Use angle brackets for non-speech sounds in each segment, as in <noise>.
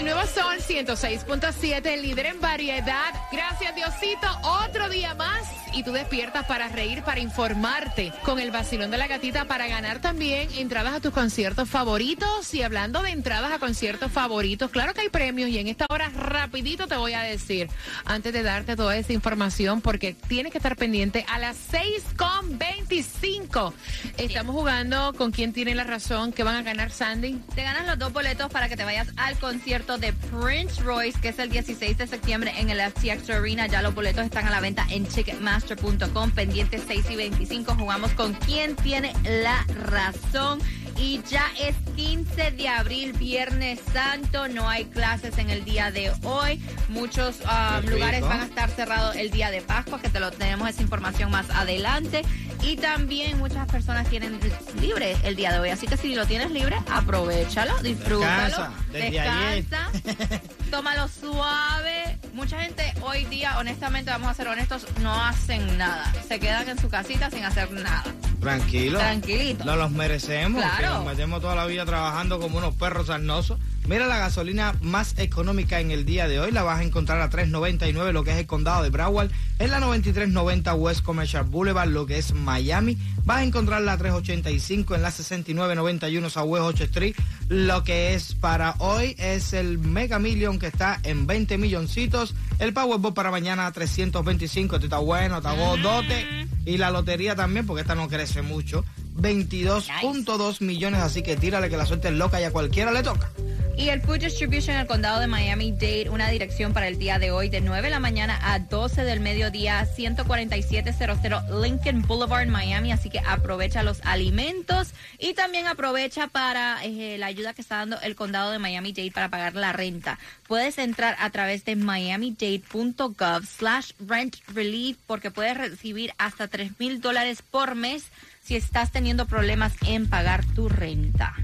El nuevo Sol 106.7, el líder en variedad. Gracias, Diosito. Otro día más. Y tú despiertas para reír, para informarte con el vacilón de la gatita, para ganar también entradas a tus conciertos favoritos. Y hablando de entradas a conciertos favoritos, claro que hay premios. Y en esta hora, rapidito te voy a decir, antes de darte toda esa información, porque tienes que estar pendiente a las 6.25. Estamos jugando con quién tiene la razón, que van a ganar Sandy. Te ganas los dos boletos para que te vayas al concierto de Prince Royce, que es el 16 de septiembre en el FTX Arena. Ya los boletos están a la venta en Ticketmaster.com. Pendientes 6 y 25. Jugamos con quién tiene la razón. Y ya es 15 de abril, Viernes Santo. No hay clases en el día de hoy. Muchos um, Qué lugares van a estar cerrados el día de Pascua, que te lo tenemos esa información más adelante. Y también muchas personas tienen libre el día de hoy. Así que si lo tienes libre, aprovechalo, disfrútalo. Descansa. Descansa. <laughs> Tómalo suave. Mucha gente hoy día, honestamente, vamos a ser honestos, no hacen nada. Se quedan en su casita sin hacer nada. Tranquilo. Tranquilito. No los merecemos. Claro. Que nos metemos toda la vida trabajando como unos perros sarnosos. Mira la gasolina más económica en el día de hoy. La vas a encontrar a 3.99, lo que es el condado de Broward. En la 9390 West Commercial Boulevard, lo que es Miami. Vas a encontrarla a 3.85 en la 6991 Southwest 8 Street. Lo que es para hoy es el Mega Million que está en 20 milloncitos. El Powerball para mañana a 325. Este está bueno, está dote. Y la lotería también, porque esta no crece mucho. 22.2 millones, así que tírale que la suerte es loca y a cualquiera le toca. Y el Food Distribution en el condado de Miami-Dade, una dirección para el día de hoy de 9 de la mañana a 12 del mediodía, 14700 Lincoln Boulevard, Miami. Así que aprovecha los alimentos y también aprovecha para eh, la ayuda que está dando el condado de Miami-Dade para pagar la renta. Puedes entrar a través de miamidade.gov slash rent relief porque puedes recibir hasta 3 mil dólares por mes si estás teniendo problemas en pagar tu renta.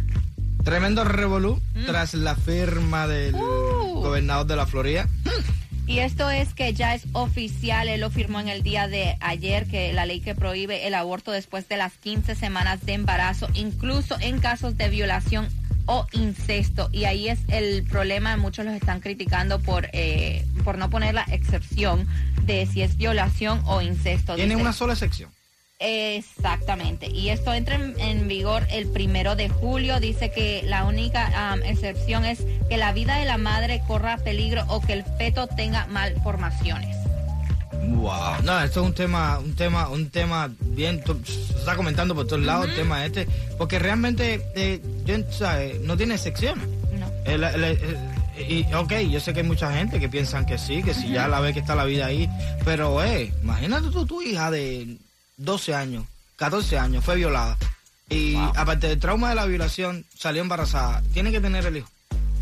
Tremendo revolú tras la firma del Uh. gobernador de la Florida. Y esto es que ya es oficial, él lo firmó en el día de ayer, que la ley que prohíbe el aborto después de las 15 semanas de embarazo, incluso en casos de violación o incesto. Y ahí es el problema, muchos los están criticando por, eh, por no poner la excepción de si es violación o incesto. Tiene una sola sección. Exactamente. Y esto entra en, en vigor el primero de julio. Dice que la única excepción es que la vida de la madre corra peligro o que el feto tenga malformaciones. Wow. No, esto es un tema, un tema, un tema bien, se está comentando por todos lados el tema este, porque realmente, eh, yo, ¿sabes? no tiene secciones. No. El- el- el- y, ok, yo sé que hay mucha gente que piensan que sí, que si ya la ve que está la vida ahí, pero, eh, imagínate tú, tu hija de 12 años, 14 años, fue violada. Y aparte del trauma de la violación, salió embarazada, tiene que tener el hijo.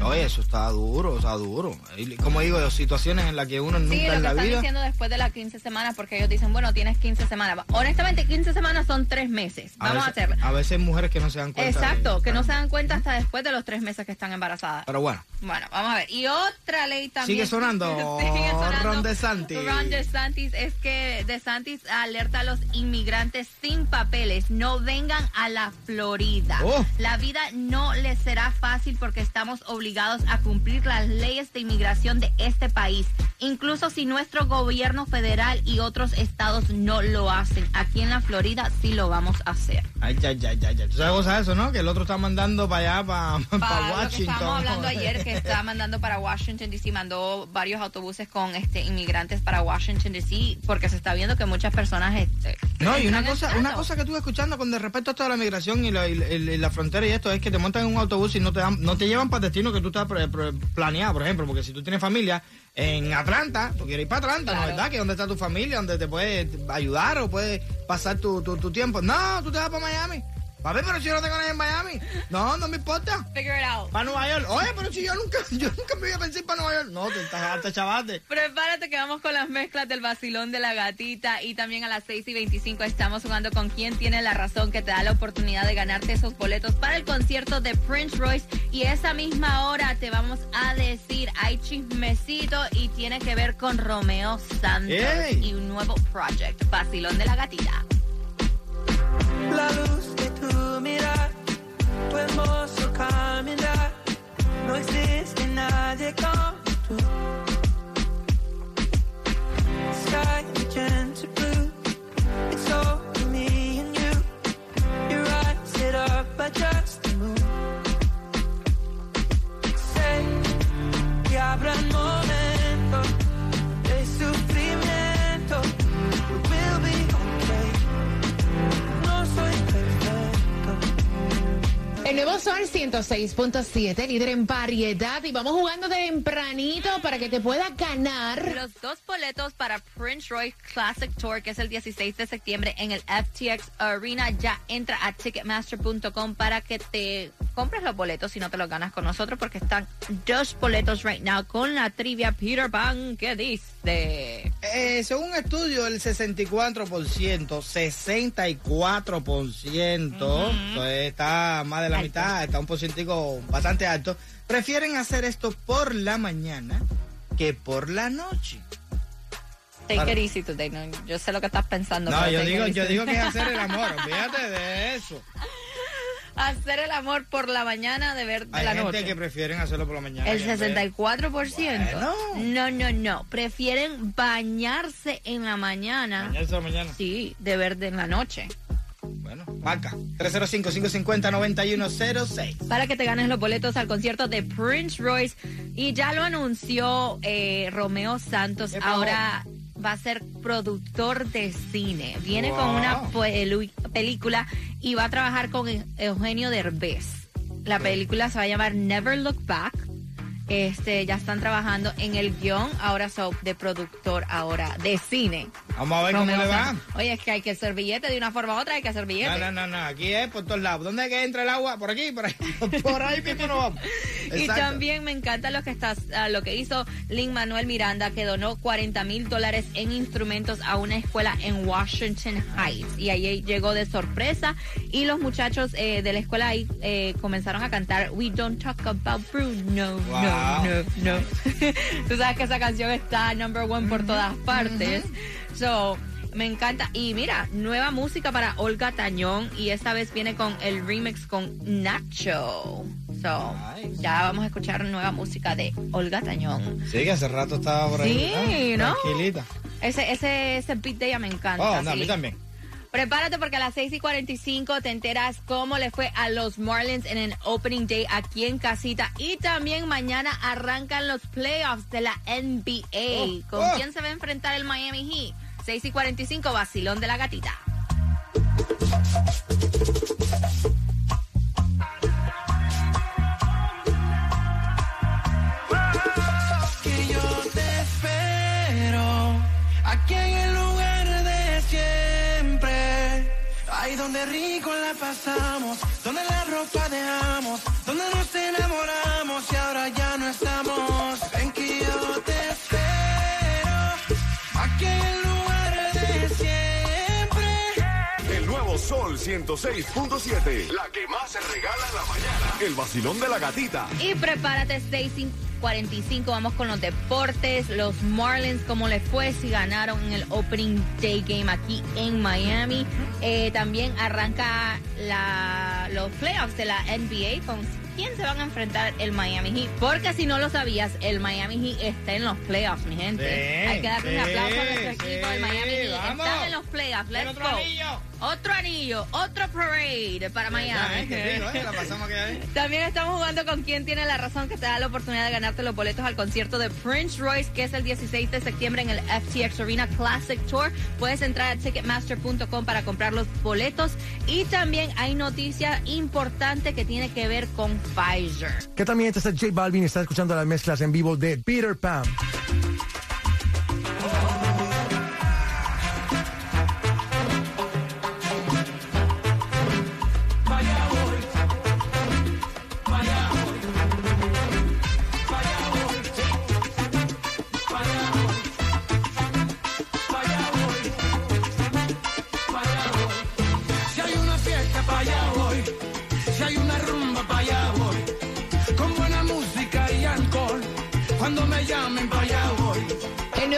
Oye, eso está duro, está duro. Y Como digo, situaciones en las que uno Sí, nunca lo que en la están vida... diciendo después de las 15 semanas, porque ellos dicen, bueno, tienes 15 semanas. Honestamente, 15 semanas son tres meses. Vamos a, veces, hacerlo. A veces hay mujeres que no se dan cuenta. de- Exacto, que no se dan cuenta hasta después de los tres meses que están embarazadas. Pero bueno, Bueno, vamos a ver. Y otra ley también. Sigue sonando. <laughs> Sigue sonando. Ron DeSantis. Ron DeSantis es que DeSantis alerta a los inmigrantes sin papeles. No vengan a la Florida. Oh. La vida no les será fácil porque estamos obligados a cumplir las leyes de inmigración de este país. Incluso si nuestro gobierno federal y otros estados no lo hacen. Aquí en la Florida sí lo vamos a hacer. ay, ay, ay, ay, ay. ¿Tú sabes cosa de eso, no? Que el otro está mandando para allá, para, <laughs> Para lo que Washington. estábamos hablando ayer, que <laughs> está mandando para Washington DC, mandó varios autobuses con este inmigrantes para Washington DC, porque se está viendo que muchas personas este, No, y una cosa, una cosa que estuve escuchando con respecto a esto de la migración y la, y la- y la frontera y esto es que te montan en un autobús y no te dan, no te llevan para destino que tú estás planeado, por ejemplo, porque si tú tienes familia en Atlanta, tú quieres ir para Atlanta, ¿no Claro. es verdad? Que donde está tu familia, donde te puede ayudar o puede pasar tu, tu, tu tiempo. No, tú te vas para Miami. Papi, pero si yo no tengo nada en Miami. No, no me importa. Figure it out. Para Nueva York. Oye, pero si yo nunca, <laughs> yo nunca me iba a pensar para Nueva York. No, te estás harta, chavate. Prepárate que vamos con las mezclas del vacilón de la gatita y también a las 6 y 25 estamos jugando con quien tiene la razón que te da la oportunidad de ganarte esos boletos para el concierto de Prince Royce y esa misma hora te vamos a decir hay chismecito y tiene que ver con Romeo Santos y un nuevo project, vacilón de la gatita. La luz El nuevo Sol 106.7, líder en variedad. Y vamos jugando tempranito para que te puedas ganar. Los dos boletos para Prince Royce Classic Tour, que es el 16 de septiembre en el FTX Arena, ya entra a ticketmaster.com para que te compres los boletos si no te los ganas con nosotros, porque están dos boletos right now con la trivia Peter Pan. ¿Qué dice? Eh, según un estudio, el 64%, 64%, entonces está más de la Alto. mitad, está un porcentico bastante alto, prefieren hacer esto por la mañana que por la noche. Take Claro. it easy today. No, yo sé lo que estás pensando. No, yo digo, yo digo que es hacer el amor, <laughs> fíjate de eso. Hacer el amor por la mañana, de ver de Hay la gente noche. que prefieren hacerlo por la mañana. El que en vez- 64%. Bueno. No, no, no. Prefieren bañarse en la mañana. Bañarse por la mañana. Sí, de verde en la noche. Bueno, marca 305-550-9106. Para que te ganes los boletos al concierto de Prince Royce. Y ya lo anunció eh, Romeo Santos. Ahora va a ser productor de cine. Viene con una pelu- película y va a trabajar con E- Eugenio Derbez. La película se va a llamar Never Look Back. Este, ya están trabajando en el guion, ahora son de productor, ahora de cine. Vamos a ver Romeo cómo le va. Oye, es que hay que hacer billete de una forma u otra, hay que hacer billete. No, no, no, no, aquí es por todos lados. ¿Dónde es que entra el agua? Por aquí, por ahí. <laughs> Por ahí mismo nos vamos. Y Exacto. también me encanta lo que estás, ah, lo que hizo Lin Manuel Miranda, que donó 40 mil dólares en instrumentos a una escuela en Washington Heights. Y ahí llegó de sorpresa. Y los muchachos eh, de la escuela ahí eh, comenzaron a cantar We Don't Talk About Bruno. Wow. No, no, no. <laughs> Tú sabes que esa canción está number one por todas partes. So. Me encanta. Y mira, nueva música para Olga Tañón. Y esta vez viene con el remix con Nacho. So, Nice. ya vamos a escuchar nueva música de Olga Tañón. Sí, que hace rato estaba por ahí. Sí, ¿no? Tranquilita. Ese, ese, ese beat de ella me encanta. Oh, no, a sí. mí también. Prepárate porque a las 6 y 45 te enteras cómo le fue a los Marlins en el Opening Day aquí en casita. Y también mañana arrancan los playoffs de la NBA. Oh, ¿Con oh. quién se va a enfrentar el Miami Heat? 6 y 45, vacilón de la gatita. que yo te espero aquí en el lugar de siempre. Ahí donde rico la pasamos, donde la ropa dejamos, donde nos enamoramos y ahora ya no estamos. Sol 106.7. La que más se regala en la mañana. El vacilón de la gatita. Y prepárate, 6 y 45. Vamos con los deportes. Los Marlins, ¿cómo les fue? Si ganaron en el Opening Day Game aquí en Miami. Eh, también arranca la, los playoffs de la NBA con quién se van a enfrentar el Miami Heat. Porque si no lo sabías, el Miami Heat está en los playoffs, mi gente. Sí, Hay que darle un aplauso a nuestro equipo sí, del Miami. Vamos. Están en los playoffs. ¿Tiene Let's otro go. anillo? Otro anillo, otro parade para Miami. Ya, qué rico, ¿eh? <laughs> También estamos jugando con quién tiene la razón que te da la oportunidad de ganarte los boletos al concierto de Prince Royce, que es el 16 de septiembre en el FTX Arena Classic Tour. Puedes entrar a ticketmaster.com para comprar los boletos. Y también hay noticia importante que tiene que ver con Pfizer. ¿Qué también está J Balvin y está escuchando las mezclas en vivo de Peter Pan.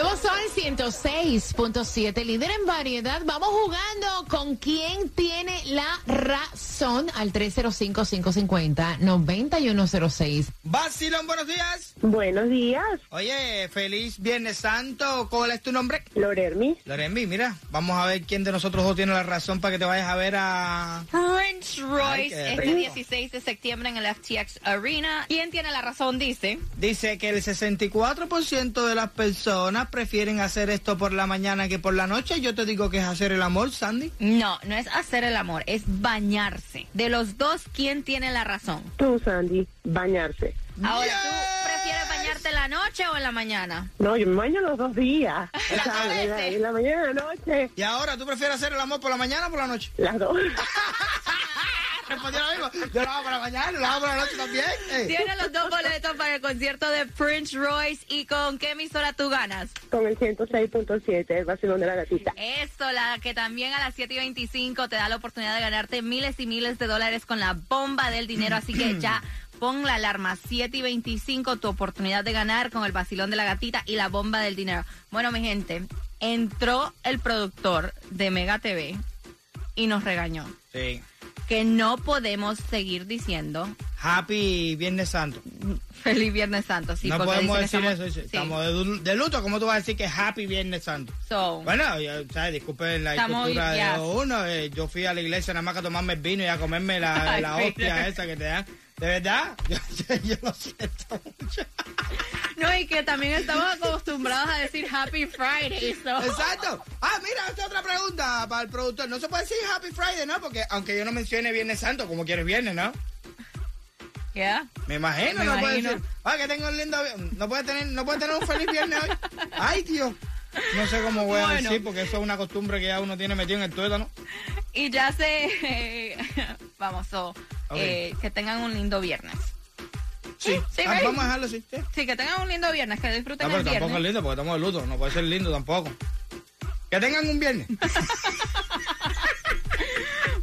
Nuevo Sol 106.7, líder en variedad. Vamos jugando con quién tiene la razón al 305-550-9106. Basilón, buenos días. Buenos días, Oye, feliz Viernes Santo. ¿Cuál es tu nombre? Lorermi. Lorembi, mira, vamos a ver quién de nosotros dos tiene la razón para que te vayas a ver a... Prince Royce, este rico. 16 de septiembre en el FTX Arena. ¿Quién tiene la razón? Dice. Dice que el 64% de las personas prefieren hacer esto por la mañana que por la noche. Yo te digo que es hacer el amor, Sandy. No, no es hacer el amor, es bañarse. De los dos, ¿quién tiene la razón? Tú, Sandy, bañarse. Ahora, ¿tú prefieres bañarte en la noche o en la mañana? No, yo me baño los dos días. O Las <laughs> sea, dos en la, en la mañana y en la noche, Y ahora, ¿tú prefieres hacer el amor por la mañana o por la noche? las dos. <laughs> Respondió lo mismo. Yo lo hago por la mañana, lo hago por la noche también. Eh. Tiene los dos boletos para el concierto de Prince Royce. ¿Y con qué emisora tú ganas? Con el 106.7, el vacilón de la gatita. Eso, la que también a las 7 y 25 te da la oportunidad de ganarte miles y miles de dólares con la bomba del dinero. Así que ya pon la alarma 7 y 25, tu oportunidad de ganar con el vacilón de la gatita y la bomba del dinero. Bueno, mi gente, entró el productor de Mega TV y nos regañó Sí. Que no podemos seguir diciendo Happy Viernes Santo. Feliz Viernes Santo. Sí, no podemos decir eso. estamos- sí. sí. Estamos de, luto. ¿Cómo tú vas a decir que Happy Viernes Santo? So, Bueno, ya, ¿sabes? disculpen la cultura de uno. eh, yo fui a la iglesia nada más que a tomarme el vino y a comerme la, <laughs> Ay, la hostia esa que te dan. ¿De verdad? <laughs> Yo, yo, yo lo siento mucho. <laughs> no, y que también estamos acostumbrados a decir Happy Friday. so- Exacto. Ah, mira, esta otra pregunta para el productor. No se puede decir Happy Friday, ¿no? Porque aunque yo no mencione Viernes Santo, como quieres Viernes, ¿no? Yeah. Me imagino, Me no puede decir. Ah, que tenga un lindo No puede tener, no puede tener un feliz viernes hoy. Ay, tío. No sé cómo voy a Bueno. decir, porque eso es una costumbre que ya uno tiene metido en el tuétano. Y ya se... <laughs> vamos, so, eh, que tengan un lindo viernes. Sí, sí, Ah, vamos a dejarlo así. sí. Sí, que tengan un lindo viernes, que disfruten No, pero el tampoco es lindo, porque estamos de luto. No puede ser lindo tampoco. Que tengan un viernes. <laughs>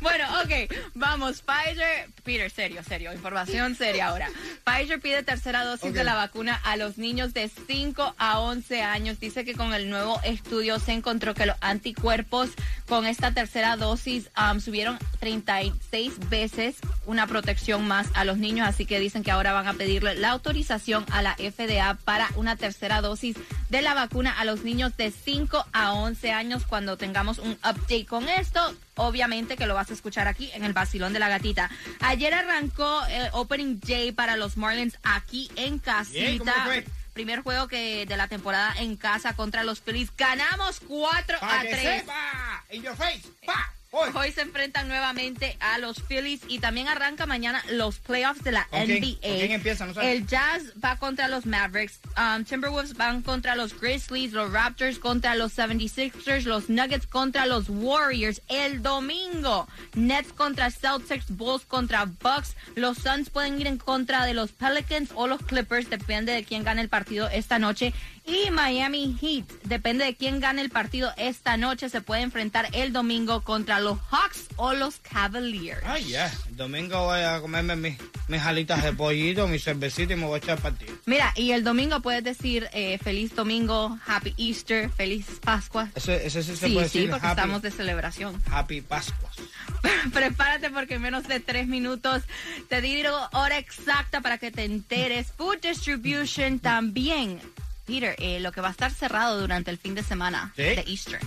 Bueno, ok, vamos. Pfizer, Peter, serio, serio, información seria ahora. Pfizer pide tercera dosis de la vacuna a los niños de 5 a 11 años. Dice que con el nuevo estudio se encontró que los anticuerpos con esta tercera dosis um, subieron 36 veces una protección más a los niños. Así que dicen que ahora van a pedirle la autorización a la FDA para una tercera dosis de la vacuna a los niños de 5 a 11 años cuando tengamos un update con esto. Obviamente que lo vas a escuchar aquí en el Basilón de la Gatita. Ayer arrancó el Opening Day para los Marlins aquí en Bien, ¿cómo casita. Primer juego que de la temporada en casa contra los Phillies. Ganamos 4 Para a que 3. sepa. In your face. Pa. Hoy. Hoy se enfrentan nuevamente a los Phillies y también arranca mañana los playoffs de la. NBA. El Jazz va contra los Mavericks, um, Timberwolves van contra los Grizzlies, los Raptors contra los 76ers, los Nuggets contra los Warriors. El domingo, Nets contra Celtics, Bulls contra Bucks. Los Suns pueden ir en contra de los Pelicans o los Clippers, depende de quién gane el partido esta noche. Y Miami Heat, depende de quién gane el partido esta noche, se puede enfrentar el domingo contra los Hawks o los Cavaliers. Ay, ya. El domingo voy a comerme mis, mis alitas de pollito, mi cervecita y me voy a echar partido. Mira, y el domingo puedes decir eh, feliz domingo, happy Easter, feliz Pascua. Eso, eso sí se Sí, puede sí, decir. porque happy, estamos de celebración. happy Pascuas. <laughs> Prepárate porque en menos de tres minutos te digo hora exacta para que te enteres. Food Distribution también. Peter, eh, lo que va a estar cerrado durante el fin de semana ¿Sí? de Easter.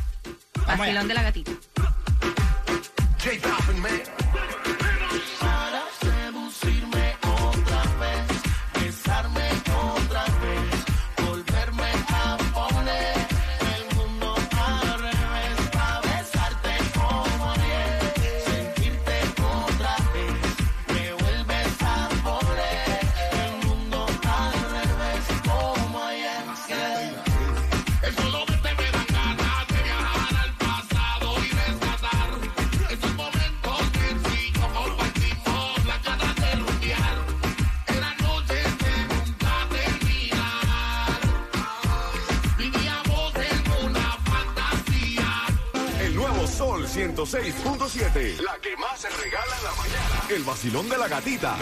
Vacilón de la gatita. Para 106.7. La que más se regala en la mañana. El vacilón de la gatita.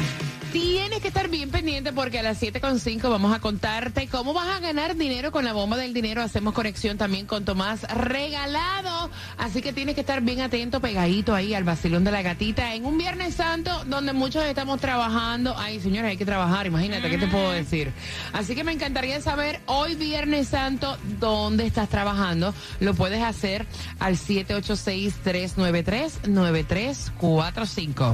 Tienes que estar bien pendiente porque a las 7.5 vamos a contarte cómo vas a ganar dinero con la bomba del dinero. Hacemos conexión también con Tomás Regalado. Así que tienes que estar bien atento, pegadito ahí al vacilón de la gatita en un Viernes Santo donde muchos estamos trabajando. Ay, señores, hay que trabajar, imagínate, ¿qué te puedo decir? Así que me encantaría saber hoy Viernes Santo dónde estás trabajando. Lo puedes hacer al 786-393-9345.